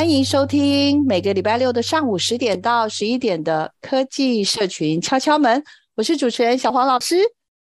欢迎收听每个礼拜六的上午十点到十一点的科技社群敲敲门，我是主持人小黄老师。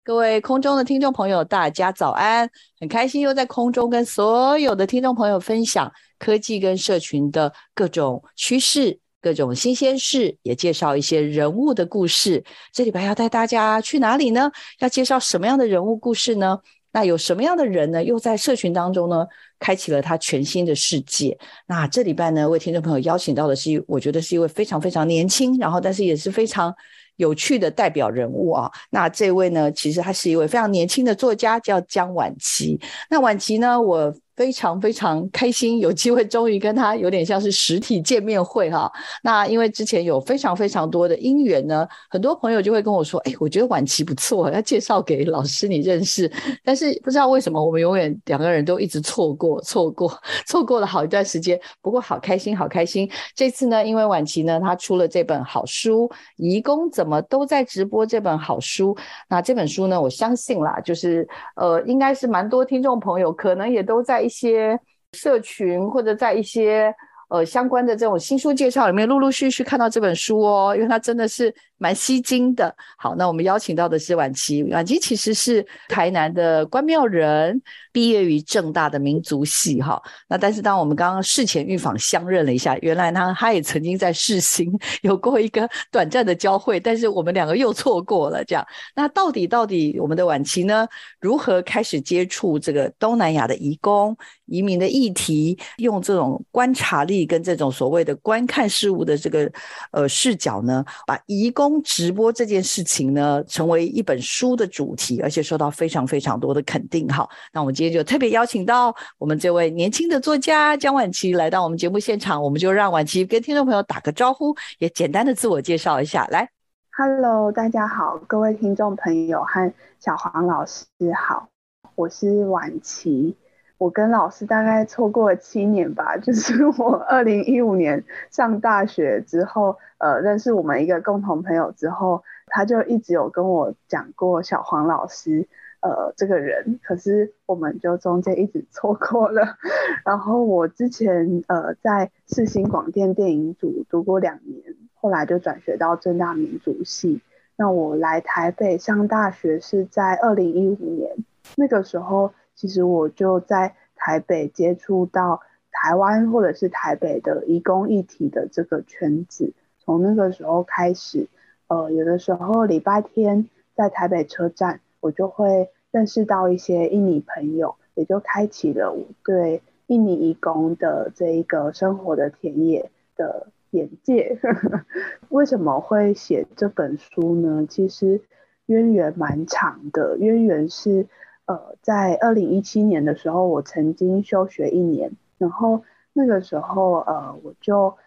各位空中的听众朋友，大家早安！很开心又在空中跟所有的听众朋友分享科技跟社群的各种趋势、各种新鲜事，也介绍一些人物的故事。这礼拜要带大家去哪里呢？要介绍什么样的人物故事呢？那有什么样的人呢？又在社群当中呢，开启了他全新的世界。那这礼拜呢，为听众朋友邀请到的是，我觉得是一位非常非常年轻，然后但是也是非常有趣的代表人物啊。那这位呢，其实他是一位非常年轻的作家，叫江晚琪。那晚琪呢，我。非常非常开心，有机会终于跟他有点像是实体见面会哈。那因为之前有非常非常多的因缘呢，很多朋友就会跟我说：“哎，我觉得婉琪不错，要介绍给老师你认识。”但是不知道为什么，我们永远两个人都一直错过、错过、错过了好一段时间。不过好开心，好开心！这次呢，因为婉琪呢，她出了这本好书《移工怎么都在直播》这本好书。那这本书呢，我相信啦，就是呃，应该是蛮多听众朋友可能也都在。一些社群或者在一些呃相关的这种新书介绍里面，陆陆续续看到这本书哦，因为它真的是。蛮吸睛的。好，那我们邀请到的是婉琪。婉琪其实是台南的关庙人，毕业于政大的民族系。哈，那但是当我们刚刚事前预访相认了一下，原来他他也曾经在世新有过一个短暂的交汇，但是我们两个又错过了。这样，那到底到底我们的婉琪呢？如何开始接触这个东南亚的移工移民的议题？用这种观察力跟这种所谓的观看事物的这个呃视角呢，把移工直播这件事情呢，成为一本书的主题，而且受到非常非常多的肯定。好，那我们今天就特别邀请到我们这位年轻的作家江婉琪来到我们节目现场，我们就让婉琪跟听众朋友打个招呼，也简单的自我介绍一下。来，Hello，大家好，各位听众朋友和小黄老师好，我是婉琪。我跟老师大概错过了七年吧，就是我 二零一五年上大学之后，呃，认识我们一个共同朋友之后，他就一直有跟我讲过小黄老师，呃，这个人，可是我们就中间一直 错过了。然后我之前呃在世新广电电影组读过两年，后来就转学到正大民族系。那我来台北上大学是在二零一五年，那个时候。其实我就在台北接触到台湾或者是台北的移工议题的这个圈子，从那个时候开始，呃，有的时候礼拜天在台北车站，我就会认识到一些印尼朋友，也就开启了我对印尼移工的这一个生活的田野的眼界。为什么会写这本书呢？其实渊源蛮长的，渊源是。呃，在二零一七年的时候，我曾经休学一年，然后那个时候，呃，我就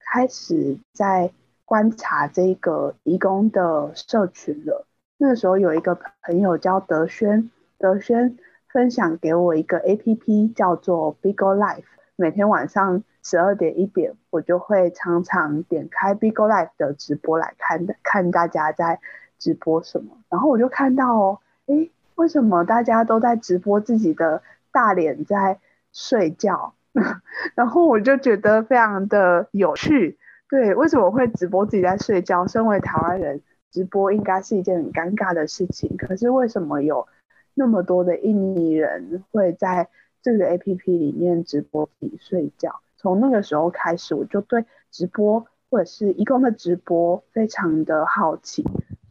开始在观察这个移工的社群了。那个时候有一个朋友叫德轩，德轩分享给我一个 APP，叫做 Bigo Life，。每天晚上十二点一点，我就会常常点开 Bigo Life 的直播来看，看大家在直播什么。然后我就看到哦，诶。为什么大家都在直播自己的大脸在睡觉？然后我就觉得非常的有趣。对，为什么会直播自己在睡觉？身为台湾人，直播应该是一件很尴尬的事情。可是为什么有那么多的印尼人会在这个 APP 里面直播自己睡觉。从那个时候开始，我就对直播或者是移工的直播非常的好奇，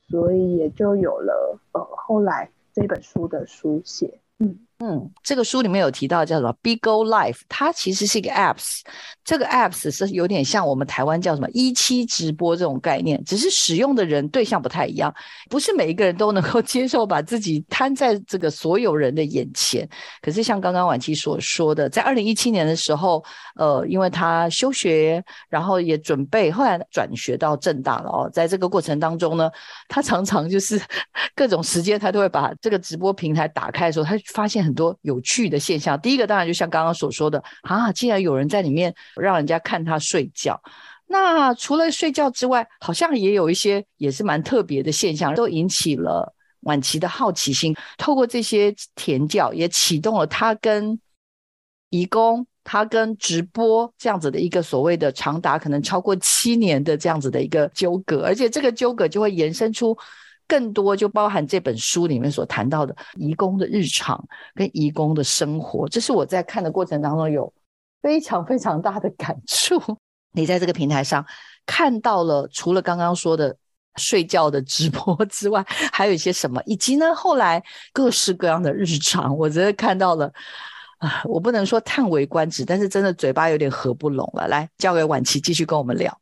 所以也就有了呃后来这本书的书写。嗯。嗯，这个书里面有提到叫什么 Bigo Life，它其实是一个 apps，这个 apps 是有点像我们台湾叫什么一期直播这种概念，只是使用的人对象不太一样，不是每一个人都能够 接受把自己摊在这个所有人的眼前。可是像刚刚婉琪所说的，在二零一七年的时候，呃，因为他休学，然后也准备后来转学到正大了哦，在这个过程当中呢，他常常就是 各种时间他都会把这个直播平台打开的时候，他发现。很多有趣的现象。第一个当然就像刚刚所说的啊，竟然有人在里面让人家看他睡觉。那除了睡觉之外，好像也有一些也是蛮特别的现象，都引起了婉琪的好奇心。透过这些田教，也启动了他跟移工、他跟直播这样子的一个所谓的长达可能超过七年的这样子的一个纠葛，而且这个纠葛就会延伸出。更多就包含这本书里面所谈到的移工的日常跟移工的生活，这是我在看的过程当中有非常非常大的感触。你在这个平台上看到了除了刚刚说的睡觉的直播之外，还有一些什么？以及呢，后来各式各样的日常，我真的看到了啊！我不能说叹为观止，但是真的嘴巴有点合不拢了。来，交给婉琪继续跟我们聊。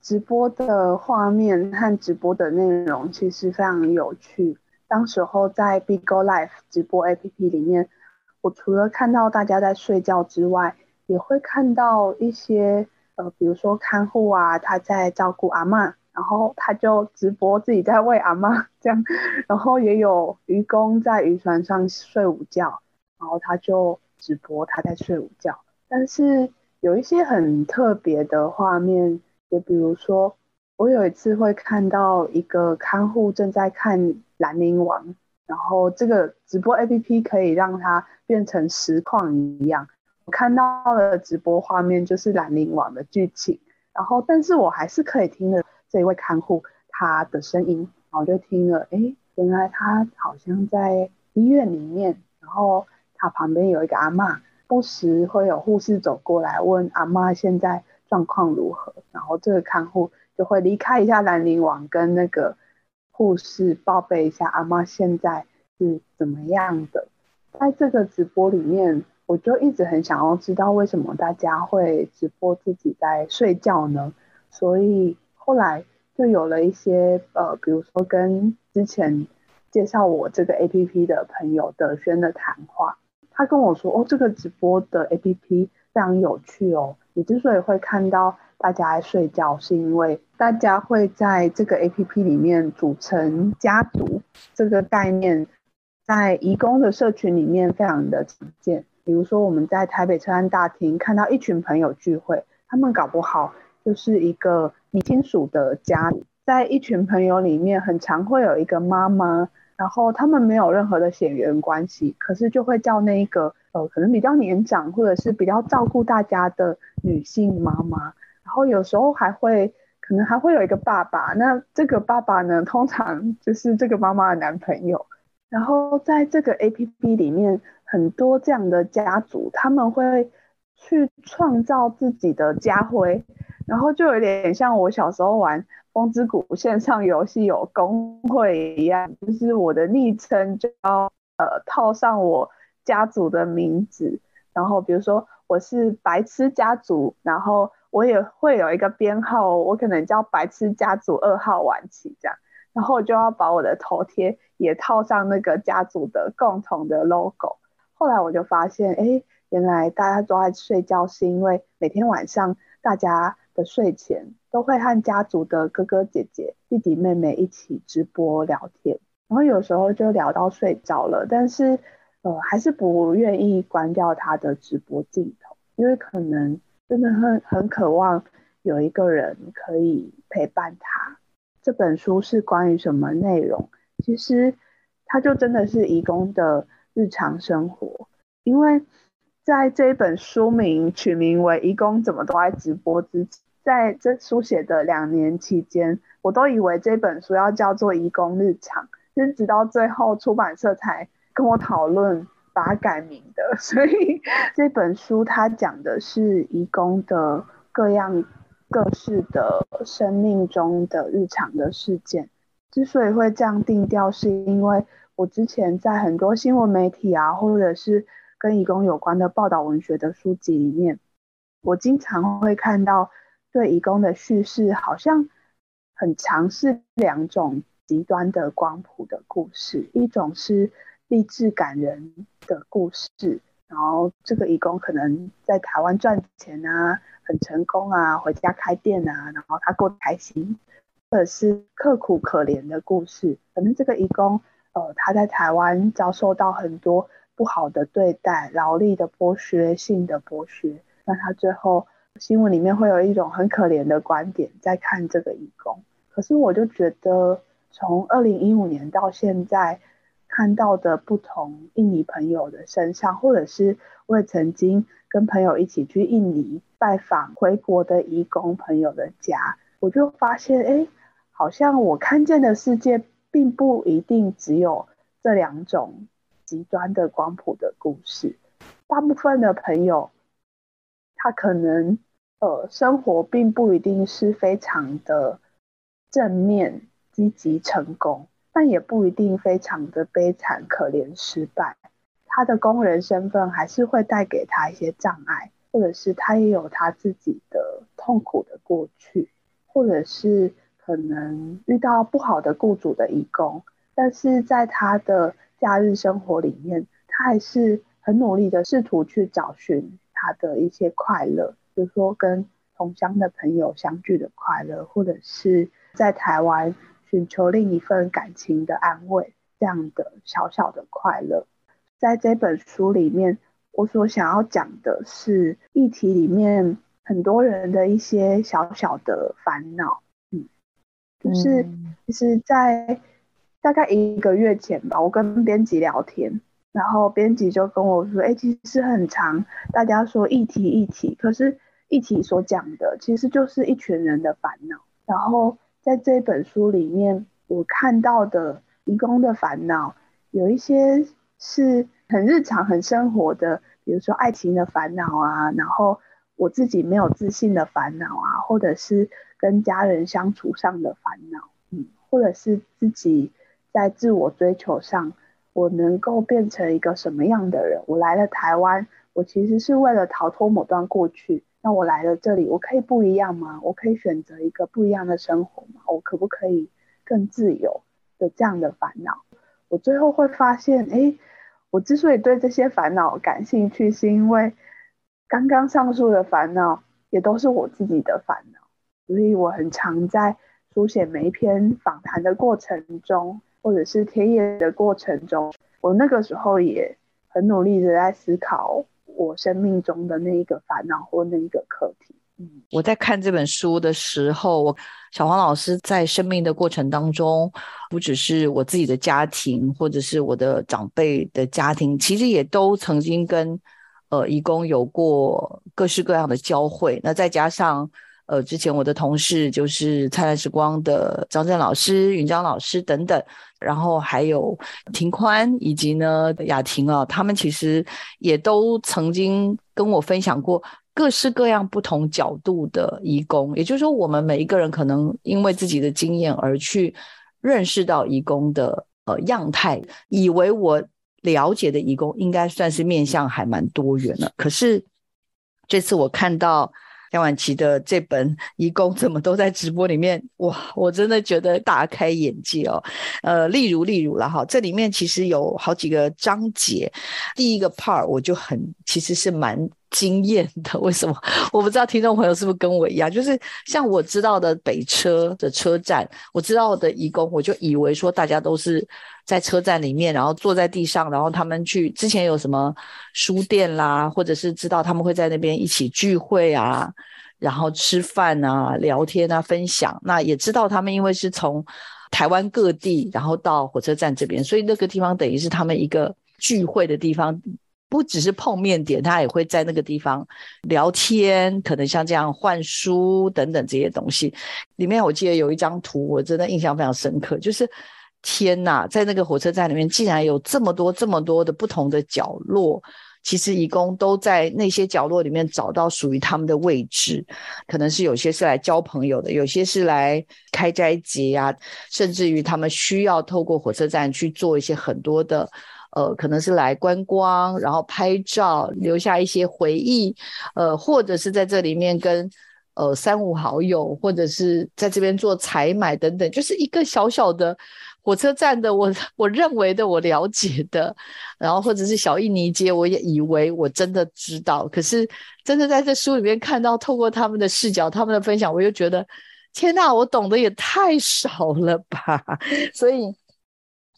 直播的画面和直播的内容其实非常有趣。当时候在 Bigo Live 直播 APP 里面，我除了看到大家在睡觉之外，也会看到一些呃，比如说看护啊，他在照顾阿嬷，然后他就直播自己在喂阿嬷 这样，然后也有渔工在渔船上睡午觉，然后他就直播他在睡午觉。但是有一些很特别的画面。也比如说，我有一次会看到一个看护正在看《兰陵王》，然后这个直播 APP 可以让它变成实况一样。我看到的直播画面就是《兰陵王》的剧情，然后但是我还是可以听着这一位看护他的声音，然后就听了，哎，原来他好像在医院里面，然后他旁边有一个阿嬷，不时会有护士走过来问阿嬷现在状况如何？然后这个看护就会离开一下兰陵王，跟那个护士报备一下阿妈现在是怎么样的。在这个直播里面，我就一直很想要知道为什么大家会直播自己在睡觉呢？所以后来就有了一些呃，比如说跟之前介绍我这个 APP 的朋友德轩的谈话，他跟我说：“哦，这个直播的 APP 非常有趣哦。”你之所以会看到大家在睡觉，是因为大家会在这个 APP 里面组成家族，这个概念在移工的社群里面非常的常见。比如说我们在台北车站大厅看到一群朋友聚会，他们搞不好就是一个你亲属的家，在一群朋友里面很常会有一个妈妈，然后他们没有任何的血缘关系，可是就会叫那一个。呃，可能比较年长或者是比较照顾大家的女性妈妈，然后有时候还会可能还会有一个爸爸，那这个爸爸呢，通常就是这个妈妈的男朋友。然后在这个 APP 里面，很多这样的家族，他们会去创造自己的家徽，然后就有点像我小时候玩风之谷线上游戏有公会一样，就是我的昵称就要呃套上我。家族的名字，然后比如说我是白痴家族，然后我也会有一个编号，我可能叫白痴家族二号晚期这样，然后我就要把我的头贴也套上那个家族的共同的 logo。后来我就发现，哎，原来大家都在睡觉，是因为每天晚上大家的睡前都会和家族的哥哥姐姐、弟弟妹妹一起直播聊天，然后有时候就聊到睡着了，但是。呃，还是不愿意关掉他的直播镜头，因为可能真的很很渴望有一个人可以陪伴他。这本书是关于什么内容？其实它就真的是义工的日常生活，因为在这一本书名取名为《义工怎么都爱直播》之前，在这书写的两年期间，我都以为这本书要叫做《义工日常》，就是直到最后出版社才。跟我讨论把它改名的。所以这本书它讲的是义工的各样各式的生命中的日常的事件。之所以会这样定调，是因为我之前在很多新闻媒体啊，或者是跟义工有关的报道文学的书籍里面，我经常会看到对义工的叙事，好像很常是两种极端的光谱的故事，一种是励志感人的故事，然后这个义工可能在台湾赚钱啊，很成功啊，回家开店啊，然后他过得开心，或者是刻苦可怜的故事，可能这个义工呃他在台湾遭受到很多不好的对待，劳力的剥削、性的剥削。那他最后新闻里面会有一种很可怜的观点在看这个义工，可是我就觉得从二零一五年到现在看到的不同印尼朋友的身上，或者是我也曾经跟朋友一起去印尼拜访回国的移工朋友的家，我就发现，哎，好像我看见的世界并不一定只有这两种极端的光谱的故事，大部分的朋友。他可能，呃，生活并不一定是非常的正面、积极、成功，但也不一定非常的悲惨、可怜、失败。他的工人身份还是会带给他一些障碍，或者是他也有他自己的痛苦的过去，或者是可能遇到不好的雇主的移工，但是在他的假日生活里面，他还是很努力的试图去找寻。他的一些快乐，比如说跟同乡的朋友相聚的快乐，或者是在台湾寻求另一份感情的安慰，这样的小小的快乐。在这本书里面，我所想要讲的是议题里面很多人的一些小小的烦恼。嗯，就是其实，在大概一个月前吧，我跟编辑聊天。然后编辑就跟我说：“哎，其实很长，大家说议题议题，可是议题所讲的其实就是一群人的烦恼。然后在这本书里面，我看到的移工的烦恼，有一些是很日常、很生活的，比如说爱情的烦恼啊，然后我自己没有自信的烦恼啊，或者是跟家人相处上的烦恼，嗯，或者是自己在自我追求上。”我能够变成一个什么样的人？我来了台湾，我其实是为了逃脱某段过去。那我来了这里，我可以不一样吗？我可以选择一个不一样的生活吗？我可不可以更自由的这样的烦恼？我最后会发现，哎，我之所以对这些烦恼感兴趣，是因为刚刚上述的烦恼也都是我自己的烦恼，所以我很常在书写每一篇访谈的过程中。或者是田野的过程中，我那个时候也很努力的在思考我生命中的那一个烦恼或那一个课题。嗯，我在看这本书的时候，我小黄老师在生命的过程当中，不只是我自己的家庭，或者是我的长辈的家庭，其实也都曾经跟呃义工有过各式各样的交汇。那再加上。呃，之前我的同事就是灿烂时光的张震老师、云章老师等等，然后还有庭宽以及呢雅婷啊，他们其实也都曾经跟我分享过各式各样不同角度的义工，也就是说，我们每一个人可能因为自己的经验而去认识到义工的呃样态，以为我了解的义工应该算是面向还蛮多元的，可是这次我看到。梁婉琪的这本移工怎么都在直播里面哇！我真的觉得大开眼界哦。呃，例如例如了哈，这里面其实有好几个章节，第一个 part 我就很其实是蛮惊艳的。为什么？我不知道听众朋友是不是跟我一样，就是像我知道的北车的车站，我知道的义工，我就以为说大家都是在车站里面，然后坐在地上，然后他们去之前有什么书店啦，或者是知道他们会在那边一起聚会啊。然后吃饭啊、聊天啊、分享，那也知道他们因为是从台湾各地，然后到火车站这边，所以那个地方等于是他们一个聚会的地方，不只是碰面点，他也会在那个地方聊天，可能像这样换书等等这些东西。里面我记得有一张图，我真的印象非常深刻，就是天哪，在那个火车站里面，竟然有这么多、这么多的不同的角落。其实移工都在那些角落里面找到属于他们的位置，可能是有些是来交朋友的，有些是来开斋节啊，甚至于他们需要透过火车站去做一些很多的，呃，可能是来观光，然后拍照，留下一些回忆，呃，或者是在这里面跟呃三五好友，或者是在这边做采买等等，就是一个小小的。火车站的我，我认为的，我了解的，然后或者是小印尼街，我也以为我真的知道，可是真的在这书里面看到，透过他们的视角，他们的分享，我又觉得，天哪，我懂得也太少了吧！所以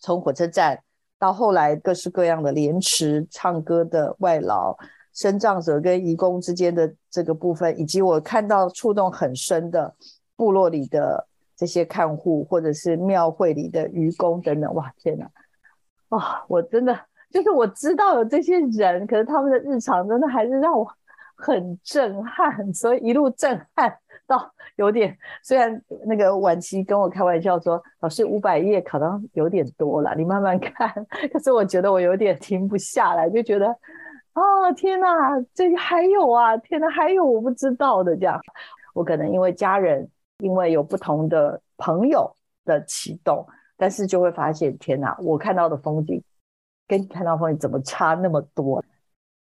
从火车站到后来各式各样的莲池、唱歌的外劳、身障者跟移工之间的这个部分，以及我看到触动很深的部落里的。这些看护，或者是庙会里的渔工等等，哇，天哪！啊、哦，我真的就是我知道有这些人，可是他们的日常真的还是让我很震撼，所以一路震撼到有点，虽然那个晚期跟我开玩笑说，老师五百页考到有点多了，你慢慢看。可是我觉得我有点停不下来，就觉得、哦，天哪，这还有啊，天哪，还有我不知道的这样。我可能因为家人。因为有不同的朋友的启动，但是就会发现，天哪！我看到的风景跟你看到风景怎么差那么多？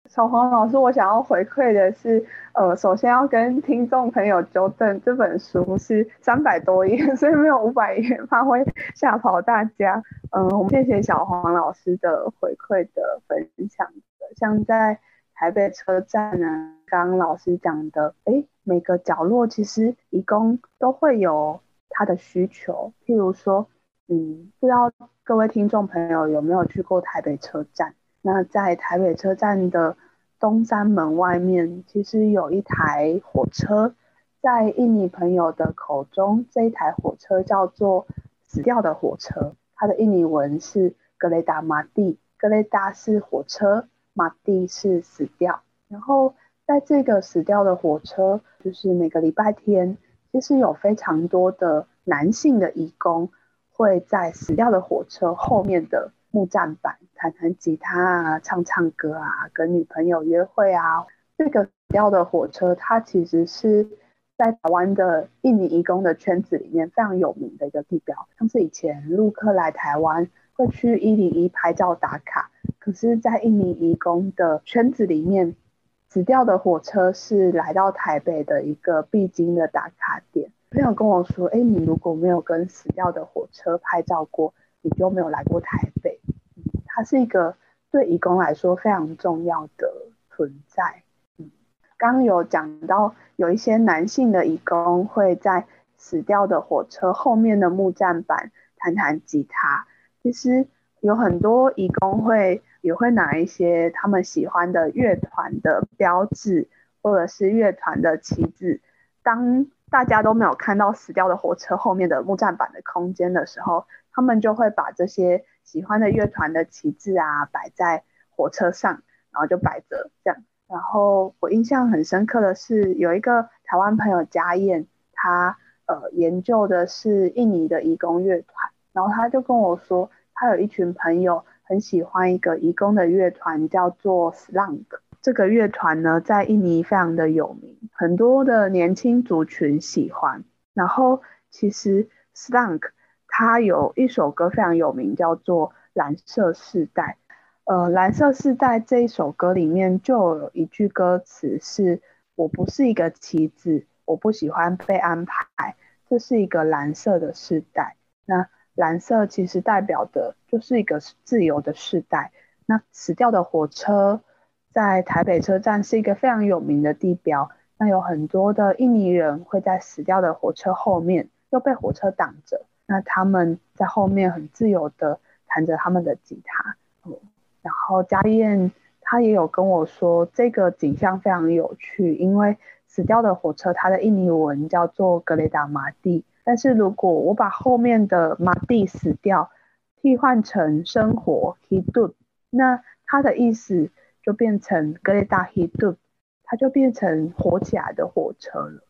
小黄老师，我想要回馈的是，呃，首先要跟听众朋友纠正，这本书是三百多页，所以没有五百页，怕会吓跑大家。嗯、我们谢谢小黄老师的回馈的分享的，像在台北车站呢，刚刚老师讲的，哎。每个角落其实移工都会有他的需求，譬如说，嗯，不知道各位听众朋友有没有去过台北车站？那在台北车站的东山门外面，其实有一台火车，在印尼朋友的口中，这一台火车叫做“死掉的火车”，它的印尼文是格雷达马蒂，格雷达是火车，马蒂是死掉，然后。在这个死掉的火车，就是每个礼拜天，其实有非常多的男性的义工会在死掉的火车后面的木栈板弹弹吉他啊、唱唱歌啊、跟女朋友约会啊。这个死掉的火车，它其实是在台湾的印尼移工的圈子里面非常有名的一个地标。像是以前陆客来台湾会去一零一拍照打卡，可是，在印尼移工的圈子里面。死掉的火车是来到台北的一个必经的打卡点。朋友跟我说：“哎，你如果没有跟死掉的火车拍照过，你就没有来过台北。”它是一个对义工来说非常重要的存在。嗯，刚有讲到有一些男性的义工会在死掉的火车后面的木栈板弹弹吉他。其实有很多义工会。也会拿一些他们喜欢的乐团的标志，或者是乐团的旗帜。当大家都没有看到死掉的火车后面的木栈板的空间的时候，他们就会把这些喜欢的乐团的旗帜啊摆在火车上，然后就摆着这样。然后我印象很深刻的是，有一个台湾朋友家燕，他呃研究的是印尼的移工乐团，然后他就跟我说，他有一群朋友。很喜欢一个移工的乐团，叫做 Slunk。这个乐团呢，在印尼非常的有名，很多的年轻族群喜欢。然后，其实 Slunk 它有一首歌非常有名，叫做《蓝色世代》。呃，《蓝色世代》这一首歌里面就有一句歌词是：“我不是一个棋子，我不喜欢被安排，这是一个蓝色的世代。”那蓝色其实代表的就是一个自由的世代。那死掉的火车在台北车站是一个非常有名的地标。那有很多的印尼人会在死掉的火车后面，又被火车挡着。那他们在后面很自由的弹着他们的吉他。然后家燕他也有跟我说，这个景象非常有趣，因为死掉的火车它的印尼文叫做格雷达马蒂。但是如果我把后面的马蒂死掉替换成生活 hidup，那它的意思就变成格雷达 hidup，它就变成活起来的火车了。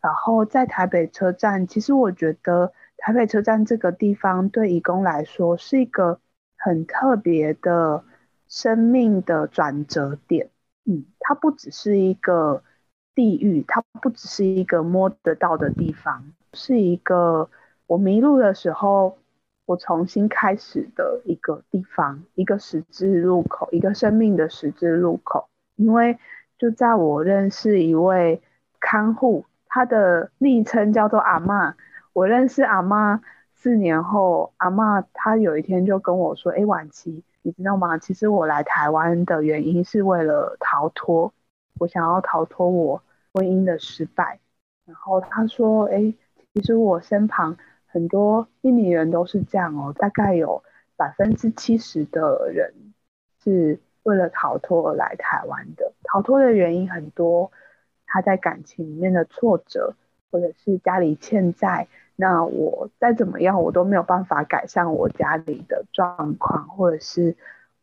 然后在台北车站，其实我觉得台北车站这个地方对义工来说是一个很特别的生命的转折点。嗯，它不只是一个地狱，它不只是一个摸得到的地方，是一个我迷路的时候，我重新开始的一个地方，一个十字路口，一个生命的十字路口。因为就在我认识一位看护，他的昵称叫做阿嬷。我认识阿嬷四年后，阿嬷她有一天就跟我说：“哎，婉琪，你知道吗？其实我来台湾的原因是为了逃脱，我想要逃脱我婚姻的失败。”然后她说：“哎，其实我身旁很多印尼人都是这样哦，大概有百分之七十的人是为了逃脱而来台湾的。逃脱的原因很多，他在感情里面的挫折，或者是家里欠债。”那我再怎么样，我都没有办法改善我家里的状况，或者是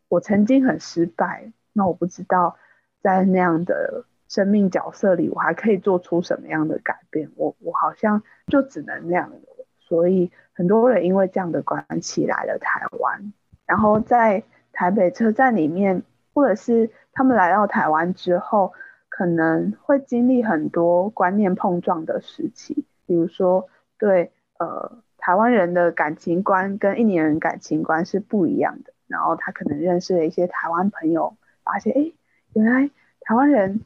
我曾经很失败。那我不知道在那样的生命角色里，我还可以做出什么样的改变。我我好像就只能那样。所以很多人因为这样的关系来了台湾，然后在台北车站里面，或者是他们来到台湾之后，可能会经历很多观念碰撞的时期，比如说。对，呃，台湾人的感情观跟印尼人感情观是不一样的。然后他可能认识了一些台湾朋友，发现，哎，原来台湾人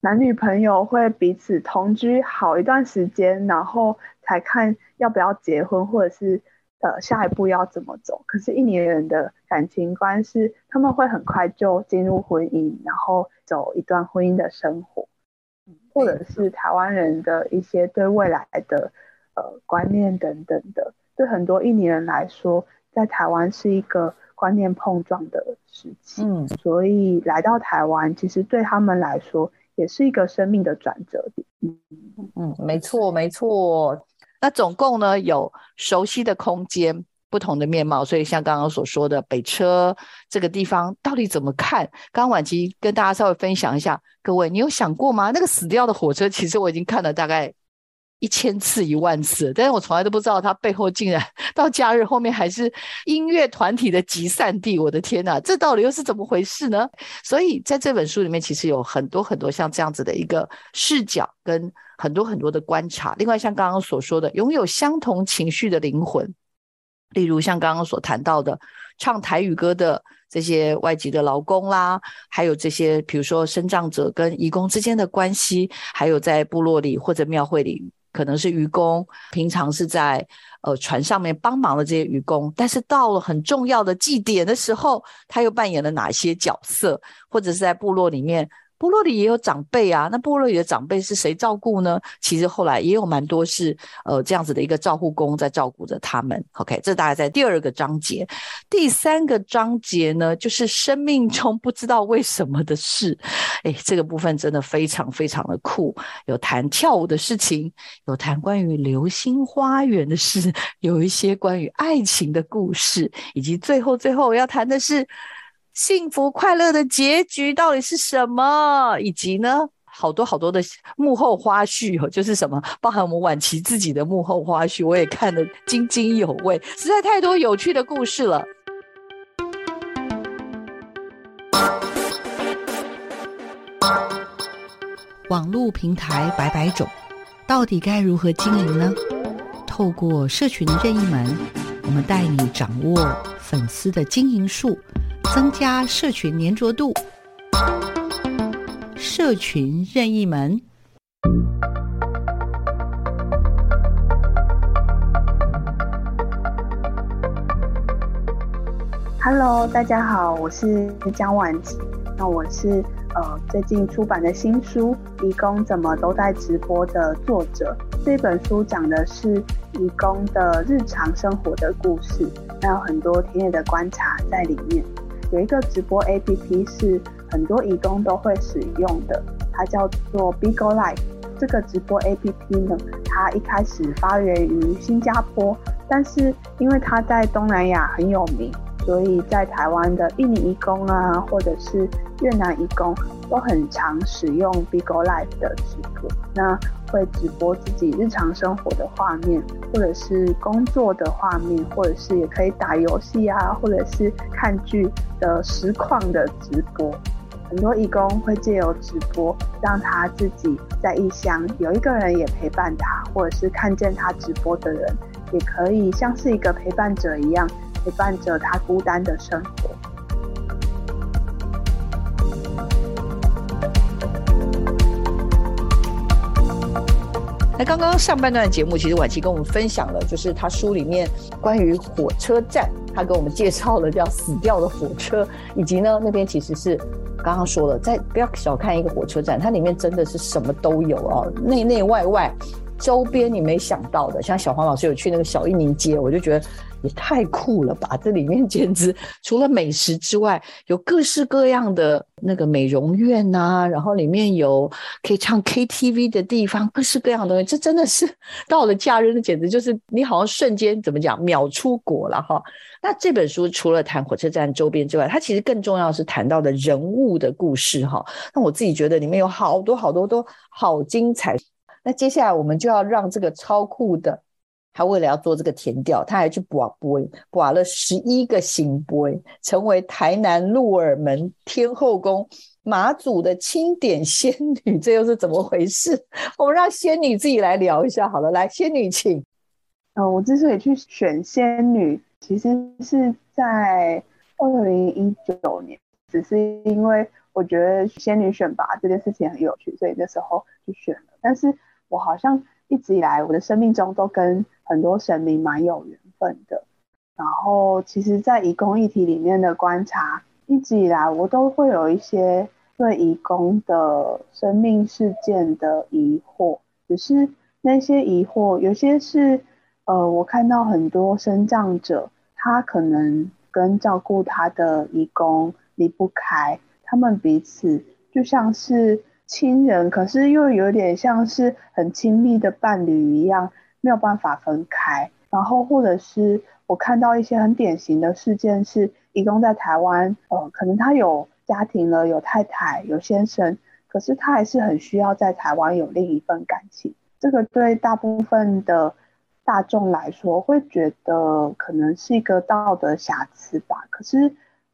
男女朋友会彼此同居好一段时间，然后才看要不要结婚，或者是呃下一步要怎么走。可是印尼人的感情观是，他们会很快就进入婚姻，然后走一段婚姻的生活，或者是台湾人的一些对未来的。呃，观念等等的，对很多印尼人来说，在台湾是一个观念碰撞的时期。嗯，所以来到台湾，其实对他们来说，也是一个生命的转折点。嗯嗯，没错没错。那总共呢，有熟悉的空间，不同的面貌。所以像刚刚所说的北车这个地方，到底怎么看？刚刚婉琪跟大家稍微分享一下。各位，你有想过吗？那个死掉的火车，其实我已经看了大概。一千次一万次，但是我从来都不知道它背后竟然到假日后面还是音乐团体的集散地。我的天哪，这到底又是怎么回事呢？所以在这本书里面，其实有很多很多像这样子的一个视角，跟很多很多的观察。另外，像刚刚所说的，拥有相同情绪的灵魂，例如像刚刚所谈到的唱台语歌的这些外籍的劳工啦，还有这些比如说生长者跟义工之间的关系，还有在部落里或者庙会里。可能是渔工，平常是在呃船上面帮忙的这些渔工，但是到了很重要的祭典的时候，他又扮演了哪些角色？或者是在部落里面？部落里也有长辈啊，那部落里的长辈是谁照顾呢？其实后来也有蛮多是呃这样子的一个照护工在照顾着他们。OK，这大概在第二个章节，第三个章节呢，就是生命中不知道为什么的事。哎，这个部分真的非常非常的酷，有谈跳舞的事情，有谈关于流星花园的事，有一些关于爱情的故事，以及最后最后要谈的是。幸福快乐的结局到底是什么？以及呢，好多好多的幕后花絮哦，就是什么，包含我们婉琪自己的幕后花絮，我也看得津津有味，实在太多有趣的故事了。网络平台百百种，到底该如何经营呢？透过社群任意门，我们带你掌握粉丝的经营术。增加社群黏着度，社群任意门。Hello，大家好，我是江婉琪。那我是呃最近出版的新书《移工怎么都在直播》的作者。这本书讲的是移工的日常生活的故事，还有很多田野的观察在里面。有一个直播 APP 是很多义工都会使用的，它叫做 Bigo Live。这个直播 APP 呢，它一开始发源于新加坡，但是因为它在东南亚很有名，所以在台湾的印尼移工啊，或者是越南移工，都很常使用 Bigo Live 的直播。那会直播自己日常生活的画面，或者是工作的画面，或者是也可以打游戏啊，或者是看剧的实况的直播。很多义工会借由直播，让他自己在异乡有一个人也陪伴他，或者是看见他直播的人，也可以像是一个陪伴者一样，陪伴着他孤单的生活。那刚刚上半段节目，其实婉琪跟我们分享了，就是他书里面关于火车站，他给我们介绍了叫死掉的火车，以及呢那边其实是刚刚说了，在不要小看一个火车站，它里面真的是什么都有啊，内内外外。周边你没想到的，像小黄老师有去那个小印尼街，我就觉得也太酷了吧！这里面简直除了美食之外，有各式各样的那个美容院呐、然后里面有可以唱 KTV 的地方，各式各样的东西，这真的是到了假日，那简直就是你好像瞬间怎么讲秒出国了哈！那这本书除了谈火车站周边之外，它其实更重要是谈到的人物的故事哈。那我自己觉得里面有好多好多都好精彩。那接下来我们就要让这个超酷的，他为了要做这个田调，他还去拔杯，拔了十一个圣杯，成为台南鹿耳门天后宫马祖的钦点仙女，这又是怎么回事？我们让仙女自己来聊一下好了，来，仙女请。呃，我之所以去选仙女，其实是在二零一九年，只是因为我觉得仙女选拔这件事情很有趣，所以那时候就选了，但是。我好像一直以来，我的生命中都跟很多神明蛮有缘分的。然后，其实，在移工议题里面的观察，一直以来我都会有一些对移工的生命事件的疑惑。只是那些疑惑，有些是呃，我看到很多身障者，他可能跟照顾他的移工离不开，他们彼此就像是。亲人，可是又有点像是很亲密的伴侣一样，没有办法分开。然后，或者是我看到一些很典型的事件，是移工在台湾，呃，可能他有家庭了，有太太，有先生，可是他还是很需要在台湾有另一份感情。这个对大部分的大众来说，会觉得可能是一个道德瑕疵吧。可是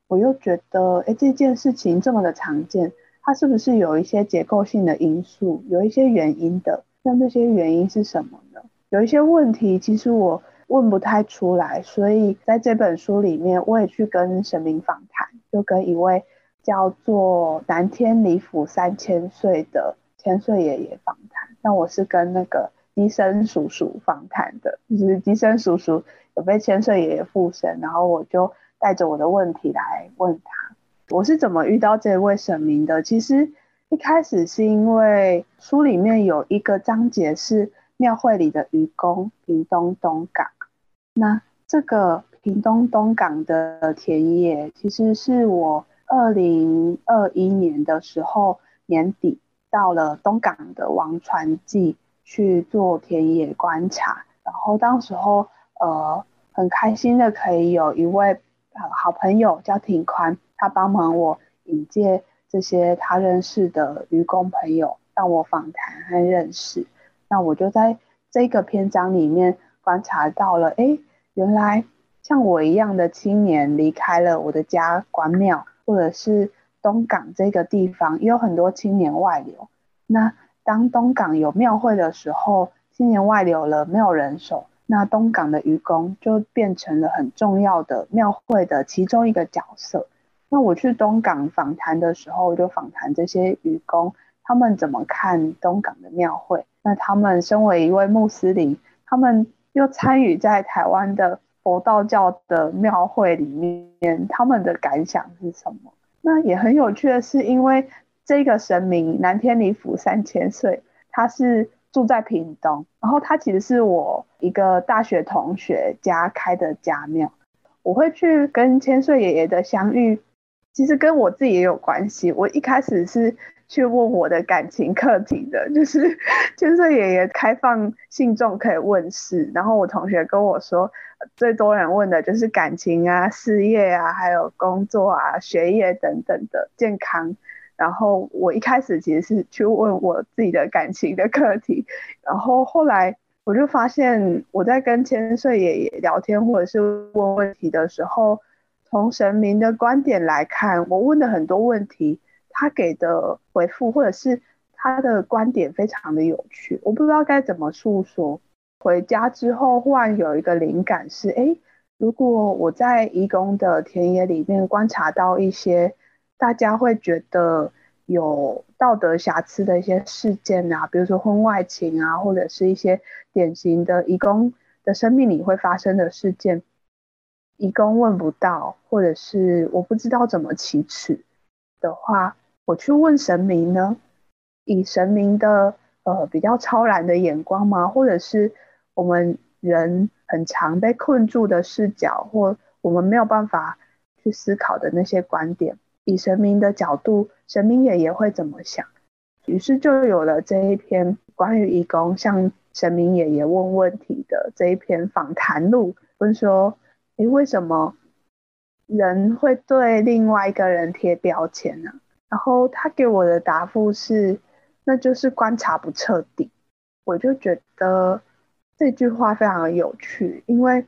我又觉得，哎，这件事情这么的常见。它是不是有一些结构性的因素，有一些原因的？那这些原因是什么呢？有一些问题，其实我问不太出来，所以在这本书里面，我也去跟神明访谈，就跟一位叫做南天离府三千岁的千岁爷爷访谈。那我是跟那个医生叔叔访谈的，就是医生叔叔有被千岁爷爷附身，然后我就带着我的问题来问他。我是怎么遇到这位神明的？其实一开始是因为书里面有一个章节是庙会里的愚公屏东东港。那这个屏东东港的田野，其实是我二零二一年的时候年底到了东港的王船祭去做田野观察，然后当时候呃很开心的可以有一位好朋友叫庭宽。他帮忙我引荐这些他认识的渔工朋友，让我访谈和认识。那我就在这个篇章里面观察到了，哎，原来像我一样的青年离开了我的家关庙，或者是东港这个地方，也有很多青年外流。那当东港有庙会的时候，青年外流了，没有人手，那东港的渔工就变成了很重要的庙会的其中一个角色。那我去东港访谈的时候，就访谈这些渔工，他们怎么看东港的庙会？那他们身为一位穆斯林，他们又参与在台湾的佛道教的庙会里面，他们的感想是什么？那也很有趣的是，因为这个神明南天离府三千岁，他是住在屏东，然后他其实是我一个大学同学家开的家庙，我会去跟千岁爷爷的相遇。其实跟我自己也有关系。我一开始是去问我的感情课题的，就是 千岁爷爷开放信众可以问事，然后我同学跟我说，最多人问的就是感情啊、事业啊、还有工作啊、学业等等的健康。然后我一开始其实是去问我自己的感情的课题，然后后来我就发现我在跟千岁爷爷聊天或者是问问题的时候，从神明的观点来看，我问的很多问题，他给的回复或者是他的观点非常的有趣，我不知道该怎么诉说。回家之后，忽然有一个灵感是：哎，如果我在义工的田野里面观察到一些。大家会觉得有道德瑕疵的一些事件啊，比如说婚外情啊，或者是一些典型的义工的生命里会发生的事件，义工问不到，或者是我不知道怎么启齿的话，我去问神明呢？以神明的呃比较超然的眼光吗？或者是我们人很常被困住的视角，或我们没有办法去思考的那些观点？以神明的角度，神明爷爷会怎么想？于是就有了这一篇关于义工向神明爷爷问问题的这一篇访谈录。问说：诶，为什么人会对另外一个人贴标签呢？然后他给我的答复是：那就是观察不彻底。我就觉得这句话非常的有趣，因为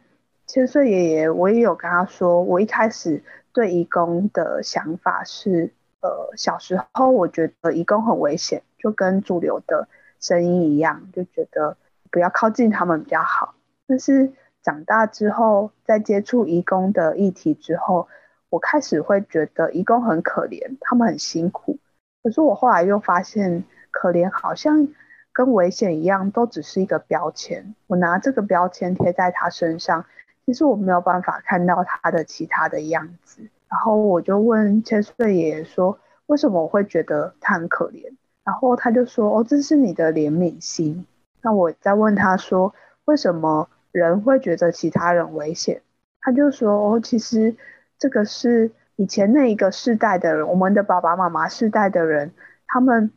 千岁爷爷，我也有跟他说，我一开始。对移工的想法是，呃，小时候我觉得移工很危险，就跟主流的声音一样，就觉得不要靠近他们比较好。但是长大之后，在接触义工的议题之后，我开始会觉得义工很可怜，他们很辛苦。可是我后来又发现，可怜好像跟危险一样，都只是一个标签。我拿这个标签贴在他身上。其实我没有办法看到他的其他的样子，然后我就问千岁爷爷说：“为什么我会觉得他很可怜？”然后他就说：“哦，这是你的怜悯心。”那我再问他说：“为什么人会觉得其他人危险？”他就说：“哦，其实这个是以前那一个世代的人，我们的爸爸妈妈世代的人，他们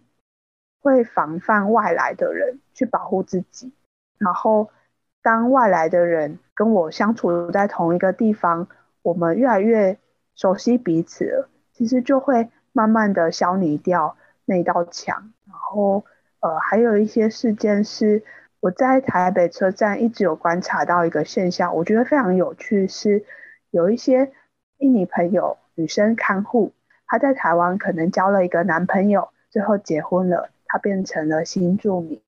会防范外来的人去保护自己，然后。”当外来的人跟我相处在同一个地方，我们越来越熟悉彼此了，其实就会慢慢的消弭掉那道墙。然后，呃，还有一些事件是我在台北车站一直有观察到一个现象，我觉得非常有趣，是有一些印尼朋友，女生看护，她在台湾可能交了一个男朋友，最后结婚了，她变成了新住民。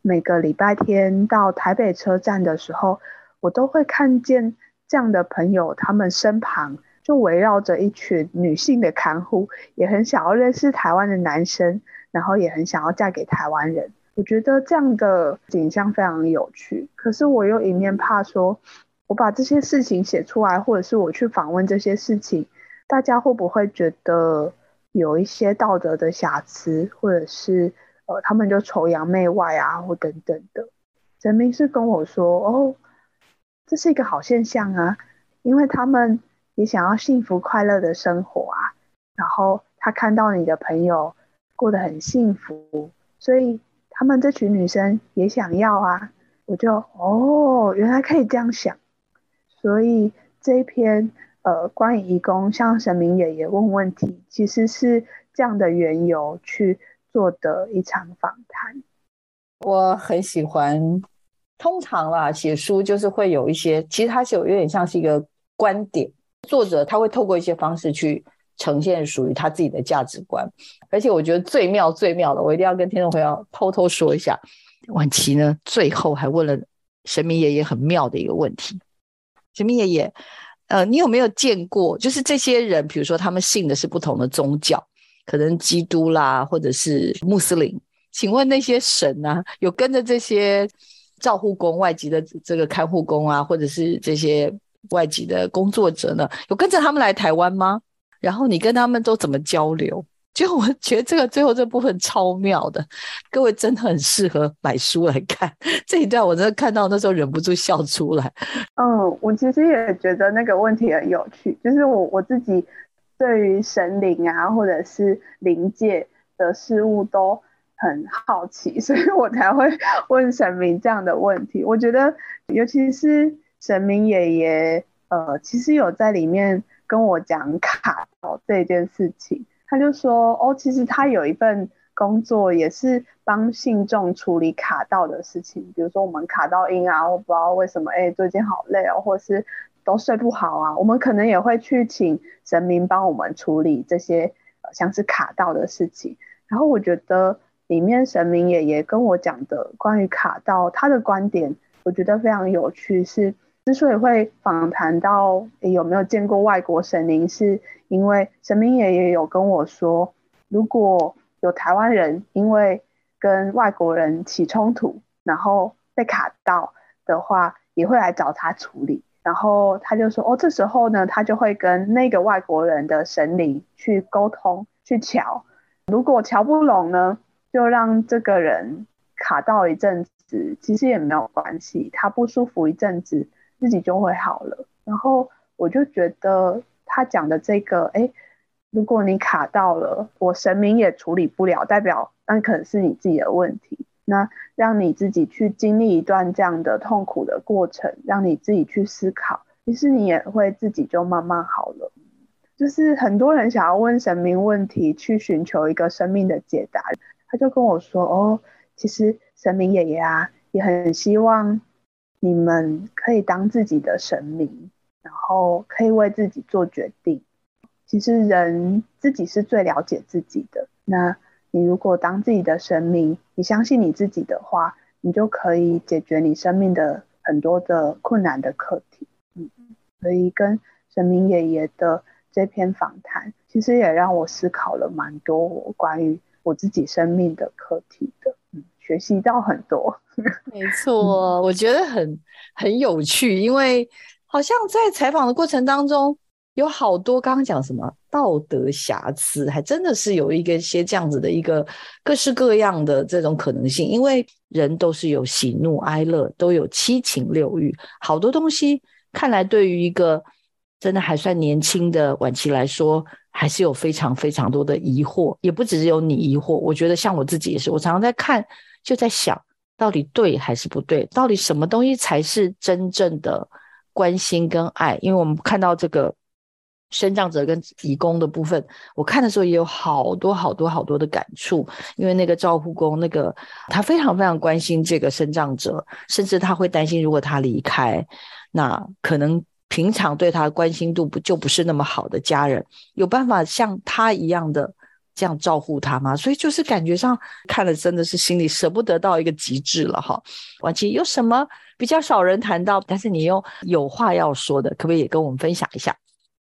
每个礼拜天到台北车站的时候，我都会看见这样的朋友，他们身旁就围绕着一群女性的看护，也很想要认识台湾的男生，然后也很想要嫁给台湾人。我觉得这样的景象非常有趣，可是我又一面怕说，我把这些事情写出来，或者是我去访问这些事情，大家会不会觉得有一些道德的瑕疵，或者是？呃，他们就崇洋媚外啊，或等等的。陈明是跟我说，哦，这是一个好现象啊，因为他们也想要幸福快乐的生活啊。然后他看到你的朋友过得很幸福，所以他们这群女生也想要啊。我就哦，原来可以这样想。所以这一篇呃，关于义工向神明爷爷问问题，其实是这样的缘由去。做的一场访谈，我很喜欢。通常啦，写书就是会有一些，其实它是有有点像是一个观点，作者他会透过一些方式去呈现属于他自己的价值观。而且我觉得最妙最妙的，我一定要跟听众朋友偷偷说一下，婉琪呢最后还问了神明爷爷很妙的一个问题：神明爷爷，呃，你有没有见过，就是这些人，比如说他们信的是不同的宗教？可能基督啦，或者是穆斯林，请问那些神啊，有跟着这些照护工、外籍的这个看护工啊，或者是这些外籍的工作者呢，有跟着他们来台湾吗？然后你跟他们都怎么交流？就我觉得这个最后这部分超妙的，各位真的很适合买书来看这一段，我真的看到那时候忍不住笑出来。嗯，我其实也觉得那个问题很有趣，就是我我自己。对于神灵啊，或者是灵界的事物都很好奇，所以我才会问神明这样的问题。我觉得，尤其是神明爷爷，呃，其实有在里面跟我讲卡道这件事情。他就说，哦，其实他有一份工作，也是帮信众处理卡道的事情，比如说我们卡到音啊，我不知道为什么，哎，最近好累哦，或是都睡不好啊，我们可能也会去请神明帮我们处理这些，像是卡道的事情。然后我觉得里面神明爷爷跟我讲的关于卡道，他的观点我觉得非常有趣。是之所以会访谈到有没有见过外国神灵，是因为神明爷爷有跟我说，如果有台湾人因为跟外国人起冲突，然后被卡到的话，也会来找他处理。然后他就说，哦，这时候呢，他就会跟那个外国人的神灵去沟通，去乔。如果乔不拢呢，就让这个人卡到一阵子，其实也没有关系，他不舒服一阵子，自己就会好了。然后我就觉得他讲的这个，哎，如果你卡到了，我神明也处理不了，代表那可能是你自己的问题。那让你自己去经历一段这样的痛苦的过程，让你自己去思考，其实你也会自己就慢慢好了。就是很多人想要问神明问题，去寻求一个生命的解答。他就跟我说：“哦，其实神明爷爷啊，也很希望你们可以当自己的神明，然后可以为自己做决定。其实人自己是最了解自己的。那你如果当自己的神明，你相信你自己的话，你就可以解决你生命的很多的困难的课题。嗯，所以跟神明爷爷的。”这篇访谈其实也让我思考了蛮多我关于我自己生命的课题的，学习到很多。没错，我觉得很很有趣，因为好像在采访的过程当中，有好多刚刚讲什么道德瑕疵，还真的是有一个些这样子的一个各式各样的这种可能性，因为人都是有喜怒哀乐，都有七情六欲，好多东西看来对于一个。真的还算年轻的晚期来说，还是有非常非常多的疑惑，也不只是有你疑惑。我觉得像我自己也是，我常常在看，就在想，到底对还是不对？到底什么东西才是真正的关心跟爱？因为我们看到这个身障者跟移工的部分，我看的时候也有好多好多好多的感触。因为那个照护工，那个他非常非常关心这个身障者，甚至他会担心，如果他离开，那可能。平常对他的关心度不就不是那么好的家人，有办法像他一样的这样照顾他吗？所以就是感觉上看了真的是心里舍不得到一个极致了哈。婉琪有什么比较少人谈到，但是你又有话要说的，可不可以也跟我们分享一下？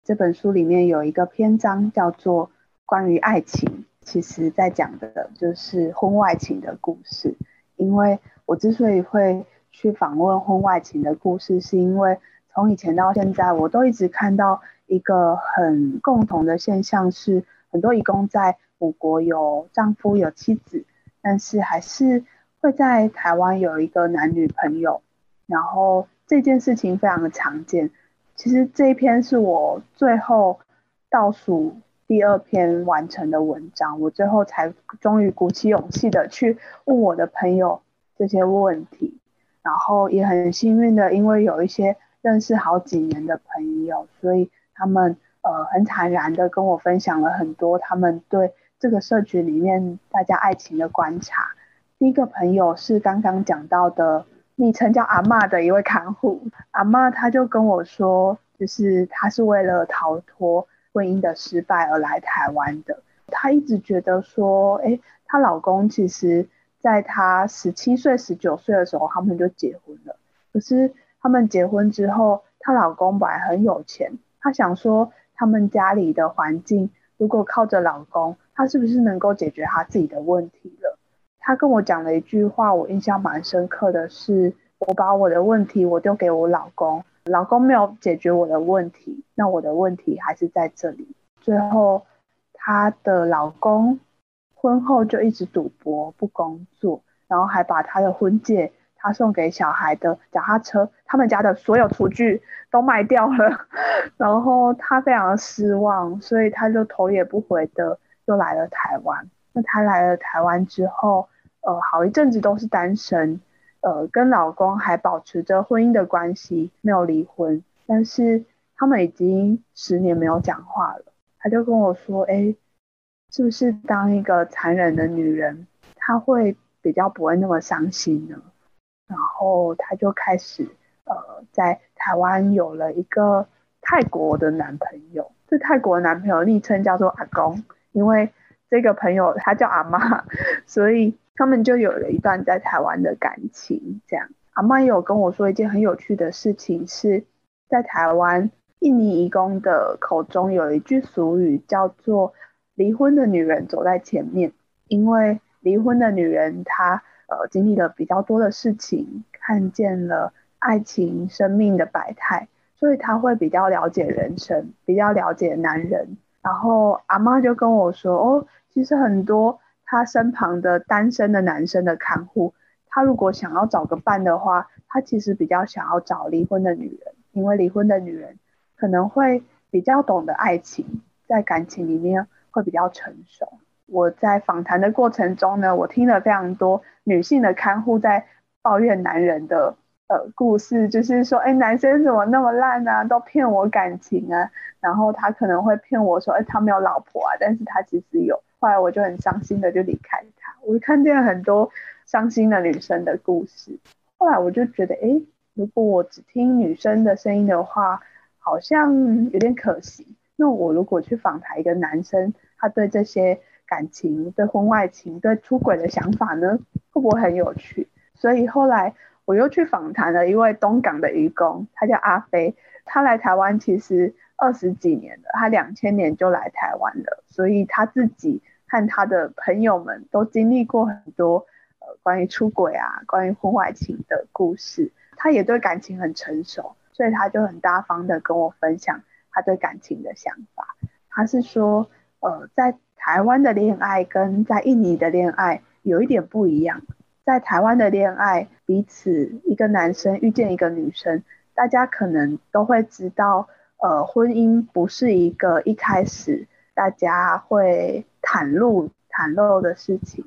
这本书里面有一个篇章叫做关于爱情，其实在讲的就是婚外情的故事。因为我之所以会去访问婚外情的故事，是因为。从以前到现在，我都一直看到一个很共同的现象，是很多移工在母国有丈夫有妻子，但是还是会在台湾有一个男女朋友，然后这件事情非常的常见。其实这一篇是我最后倒数第二篇完成的文章，我最后才终于鼓起勇气的去问我的朋友这些问题，然后也很幸运的，因为有一些。认识好几年的朋友，所以他们呃很坦然的跟我分享了很多他们对这个社群里面大家爱情的观察。第一个朋友是刚刚讲到的，昵称叫阿嬷的一位看护。阿嬷她就跟我说，就是她是为了逃脱婚姻的失败而来台湾的。她一直觉得说，哎，她老公其实在她十七岁、十九岁的时候，他们就结婚了，可是。他们结婚之后，她老公本来很有钱，她想说他们家里的环境如果靠着老公，她是不是能够解决她自己的问题了？她跟我讲了一句话，我印象蛮深刻的是，我把我的问题我丢给我老公，老公没有解决我的问题，那我的问题还是在这里。最后，她的老公婚后就一直赌博不工作，然后还把他的婚戒。他送给小孩的脚踏车，他们家的所有厨具都卖掉了，然后他非常失望，所以他就头也不回的又来了台湾。那他来了台湾之后，呃，好一阵子都是单身，呃，跟老公还保持着婚姻的关系，没有离婚。但是他们已经十年没有讲话了。他就跟我说：“哎，是不是当一个残忍的女人，她会比较不会那么伤心呢？”然后她就开始，呃，在台湾有了一个泰国的男朋友。这泰国男朋友昵称叫做阿公，因为这个朋友他叫阿妈，所以他们就有了一段在台湾的感情。这样，阿妈也有跟我说一件很有趣的事情，是在台湾印尼移工的口中有一句俗语叫做“离婚的女人走在前面”，因为离婚的女人她呃经历了比较多的事情，看见了爱情生命的百态。所以他会比较了解人生，比较了解男人。然后阿妈就跟我说：“哦，其实很多他身旁的单身的男生的看护，他如果想要找个伴的话，他其实比较想要找离婚的女人，因为离婚的女人可能会比较懂得爱情，在感情里面会比较成熟。”我在访谈的过程中呢，我听了非常多女性的看护在抱怨男人的。呃，故事就是说，哎，男生怎么那么烂啊？都骗我感情啊！然后他可能会骗我说，哎，他没有老婆啊，但是他其实有。后来我就很伤心的就离开他。我看见很多伤心的女生的故事。后来我就觉得，哎，如果我只听女生的声音的话，好像有点可惜。那我如果去访谈一个男生，他对这些感情、对婚外情、对出轨的想法呢，会不会很有趣？所以后来。我又去访谈了一位东港的移工，他叫阿飞，他来台湾其实二十几年了，他两千年就来台湾了，所以他自己和他的朋友们都经历过很多呃关于出轨啊、关于婚外情的故事，他也对感情很成熟，所以他就很大方的跟我分享他对感情的想法。他是说，呃，在台湾的恋爱跟在印尼的恋爱有一点不一样。在台湾的恋爱，彼此一个男生遇见一个女生，大家可能都会知道，呃，婚姻不是一个一开始大家会袒露袒露的事情。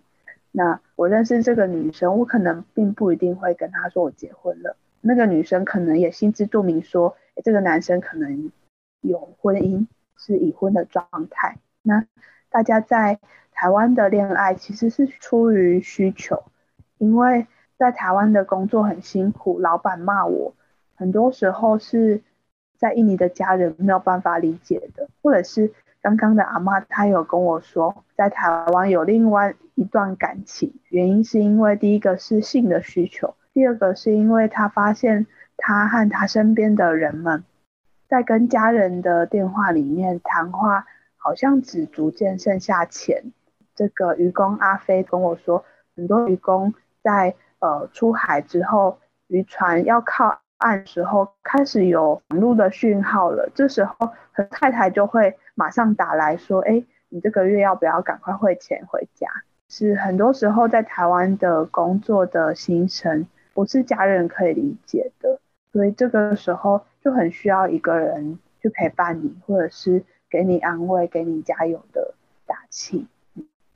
那我认识这个女生，我可能并不一定会跟她说我结婚了。那个女生可能也心知肚明，说，这个男生可能有婚姻，是已婚的状态。那大家在台湾的恋爱其实是出于需求。因为在台湾的工作很辛苦，老板骂我，很多时候是在印尼的家人没有办法理解的，或者是刚刚的阿妈她有跟我说，在台湾有另外一段感情，原因是因为第一个是性的需求，第二个是因为他发现他和他身边的人们在跟家人的电话里面谈话，好像只逐渐剩下钱。这个渔工阿飞跟我说，很多渔工。在呃出海之后，渔船要靠岸时候，开始有网络的讯号了。这时候，太太就会马上打来说：“哎，你这个月要不要赶快汇钱回家？”是很多时候在台湾的工作的行程，不是家人可以理解的，所以这个时候就很需要一个人去陪伴你，或者是给你安慰、给你加油的打气。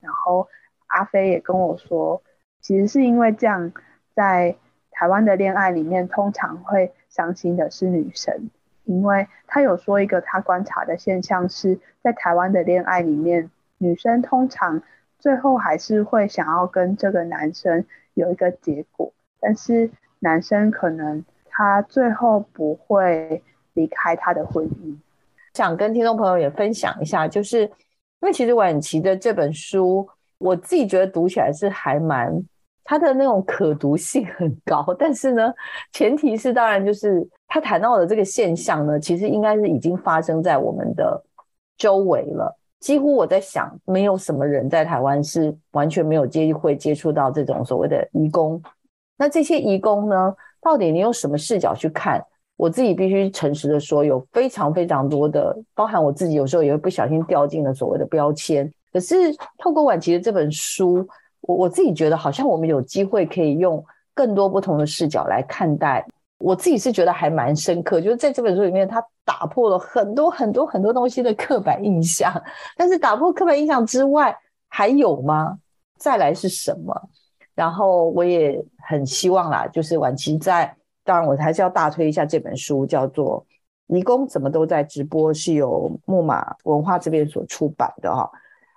然后阿飞也跟我说。其实是因为这样，在台湾的恋爱里面，通常会伤心的是女生，因为他有说一个他观察的现象是，在台湾的恋爱里面，女生通常最后还是会想要跟这个男生有一个结果，但是男生可能他最后不会离开他的婚姻。想跟听众朋友也分享一下，就是因为其实婉琪的这本书。我自己觉得读起来是还蛮，它的那种可读性很高，但是呢，前提是当然就是他谈到的这个现象呢，其实应该是已经发生在我们的周围了。几乎我在想，没有什么人在台湾是完全没有机会接触到这种所谓的移工。那这些移工呢，到底你用什么视角去看？我自己必须诚实的说，有非常非常多的，包含我自己有时候也会不小心掉进了所谓的标签。可是透过婉琪的这本书，我我自己觉得好像我们有机会可以用更多不同的视角来看待。我自己是觉得还蛮深刻，就是在这本书里面，它打破了很多很多很多东西的刻板印象。但是打破刻板印象之外，还有吗？再来是什么？然后我也很希望啦，就是婉琪在，当然我还是要大推一下这本书，叫做《移工怎么都在直播》，是由木马文化这边所出版的哈。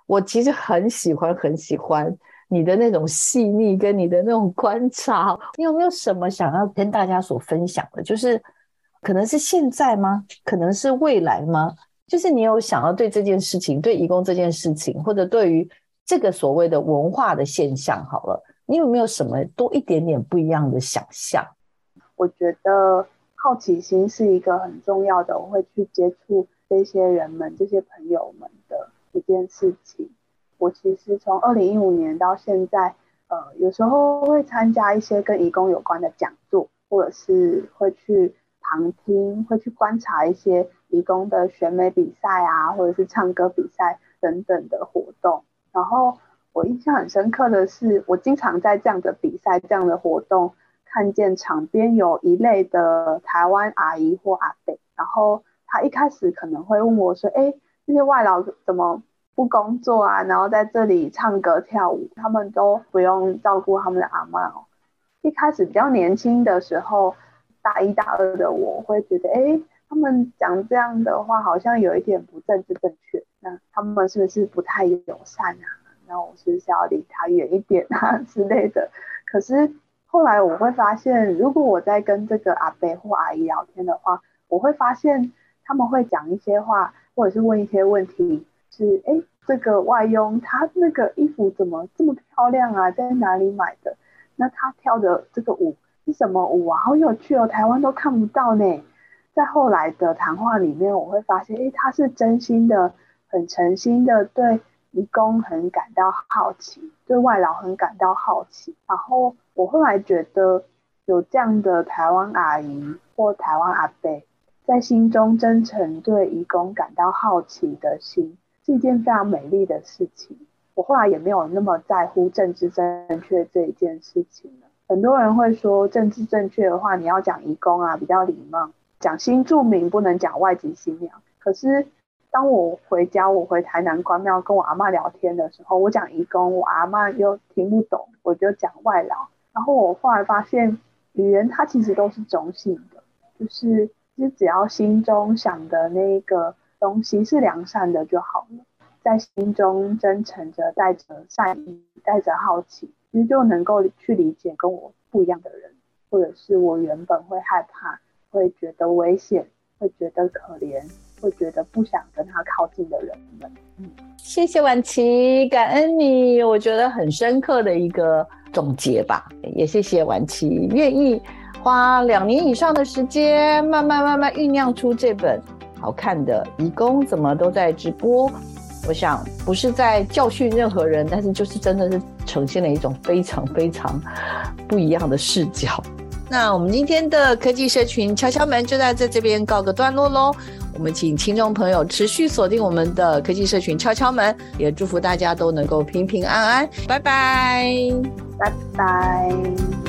我其实很喜欢，很喜欢你的那种细腻跟你的那种观察。你有没有什么想要跟大家所分享的？就是可能是现在吗？可能是未来吗？就是你有想要对这件事情，对移工这件事情，或者对于这个所谓的文化的现象，好了。你有没有什么多一点点不一样的想象？我觉得好奇心是一个很重要的，我会去接触这些人们、这些朋友们的一件事情。我其实从二零一五年到现在，呃，有时候会参加一些跟移工有关的讲座，或者是会去旁听，会去观察一些移工的选美比赛啊，或者是唱歌比赛等等的活动，然后。我印象很深刻的是，我经常在这样的比赛、这样的活动，看见场边有一类的台湾阿姨或阿伯，然后他一开始可能会问我说：“哎，那些外劳怎么不工作啊？然后在这里唱歌跳舞，他们都不用照顾他们的阿妈哦。”一开始比较年轻的时候，大一大二的我会觉得：“哎，他们讲这样的话好像有一点不政治正确，那他们是不是不太友善啊？”那我是不是要离他远一点啊之类的？可是后来我会发现，如果我在跟这个阿伯或阿姨聊天的话，我会发现他们会讲一些话，或者是问一些问题，是哎，这个外佣他那个衣服怎么这么漂亮啊？在哪里买的？那他跳的这个舞是什么舞啊？好有趣哦，台湾都看不到呢。在后来的谈话里面，我会发现，哎，他是真心的，很诚心的对。移工很感到好奇，对外劳很感到好奇。然后我后来觉得，有这样的台湾阿姨或台湾阿伯，在心中真诚对移工感到好奇的心，是一件非常美丽的事情。我后来也没有那么在乎政治正确这一件事情了。很多人会说，政治正确的话，你要讲移工啊，比较礼貌；讲新住民不能讲外籍新娘。可是。当我回家，我回台南关庙跟我阿妈聊天的时候，我讲移工，我阿妈又听不懂，我就讲外劳。然后我后来发现，语言它其实都是中性的，就是其实只要心中想的那个东西是良善的就好了，在心中真诚着，带着善意，带着好奇，其实就能够去理解跟我不一样的人，或者是我原本会害怕、会觉得危险、会觉得可怜。会觉得不想跟他靠近的人们，嗯，谢谢婉琪，感恩你，我觉得很深刻的一个总结吧。也谢谢婉琪愿意花两年以上的时间，慢慢慢慢酝酿出这本好看的《移工怎么都在直播》。我想不是在教训任何人，但是就是真的是呈现了一种非常非常不一样的视角。那我们今天的科技社群敲敲门就在这这边告个段落喽。我们请听众朋友持续锁定我们的科技社群敲敲门，也祝福大家都能够平平安安。拜拜，拜拜。